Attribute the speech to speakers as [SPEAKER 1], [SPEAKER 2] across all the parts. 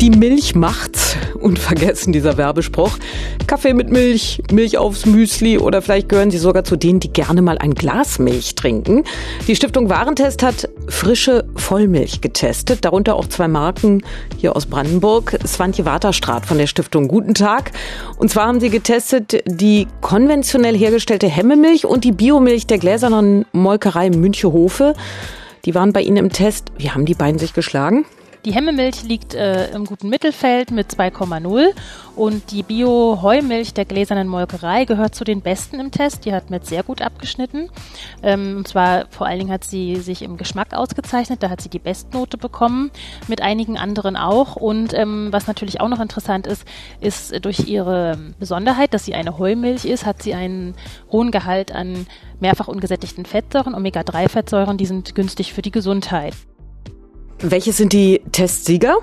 [SPEAKER 1] Die Milch macht's. Unvergessen dieser Werbespruch. Kaffee mit Milch, Milch aufs Müsli oder vielleicht gehören Sie sogar zu denen, die gerne mal ein Glas Milch trinken. Die Stiftung Warentest hat frische Vollmilch getestet, darunter auch zwei Marken hier aus Brandenburg. Swantje Waterstraat von der Stiftung. Guten Tag. Und zwar haben Sie getestet die konventionell hergestellte Hemmemilch und die Biomilch der gläsernen Molkerei Münchehofe. Die waren bei Ihnen im Test. Wie haben die beiden sich geschlagen?
[SPEAKER 2] Die Hemmemilch liegt äh, im guten Mittelfeld mit 2,0 und die Bio-Heumilch der gläsernen Molkerei gehört zu den besten im Test. Die hat mit sehr gut abgeschnitten. Ähm, und zwar vor allen Dingen hat sie sich im Geschmack ausgezeichnet. Da hat sie die Bestnote bekommen, mit einigen anderen auch. Und ähm, was natürlich auch noch interessant ist, ist durch ihre Besonderheit, dass sie eine Heumilch ist, hat sie einen hohen Gehalt an mehrfach ungesättigten Fettsäuren, Omega-3-Fettsäuren, die sind günstig für die Gesundheit.
[SPEAKER 1] Welche sind die Testsieger?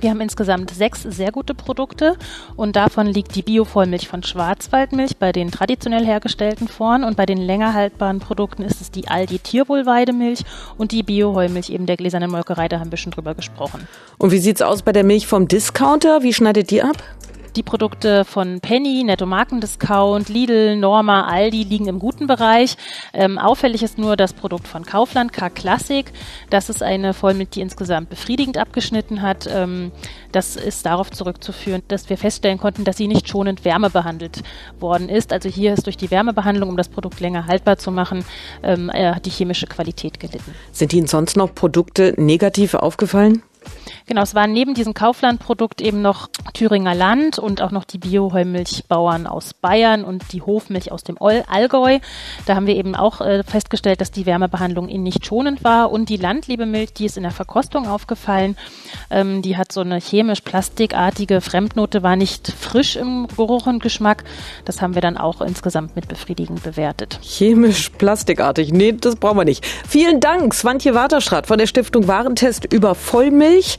[SPEAKER 2] Wir haben insgesamt sechs sehr gute Produkte und davon liegt die Bio-Vollmilch von Schwarzwaldmilch bei den traditionell hergestellten vorn und bei den länger haltbaren Produkten ist es die Aldi Tierwohlweidemilch und die Bio-Heumilch eben der gläsernen Molkerei, da haben wir schon drüber gesprochen.
[SPEAKER 1] Und wie sieht's aus bei der Milch vom Discounter? Wie schneidet die ab?
[SPEAKER 2] Die Produkte von Penny, Netto Markendiscount, Lidl, Norma, Aldi liegen im guten Bereich. Ähm, auffällig ist nur das Produkt von Kaufland, K Classic. Das ist eine Vollmilch, die insgesamt befriedigend abgeschnitten hat. Ähm, das ist darauf zurückzuführen, dass wir feststellen konnten, dass sie nicht schonend wärmebehandelt worden ist. Also hier ist durch die Wärmebehandlung, um das Produkt länger haltbar zu machen, ähm, hat die chemische Qualität gelitten.
[SPEAKER 1] Sind Ihnen sonst noch Produkte negativ aufgefallen?
[SPEAKER 2] Genau, es waren neben diesem Kauflandprodukt eben noch Thüringer Land und auch noch die Bioheumilchbauern aus Bayern und die Hofmilch aus dem Allgäu. Da haben wir eben auch äh, festgestellt, dass die Wärmebehandlung ihnen nicht schonend war. Und die Landliebemilch, die ist in der Verkostung aufgefallen. Ähm, die hat so eine chemisch-plastikartige Fremdnote, war nicht frisch im Geruch und Geschmack. Das haben wir dann auch insgesamt mit befriedigend bewertet.
[SPEAKER 1] Chemisch-plastikartig, nee, das brauchen wir nicht. Vielen Dank, Swantje Waterstraat von der Stiftung Warentest über Vollmilch.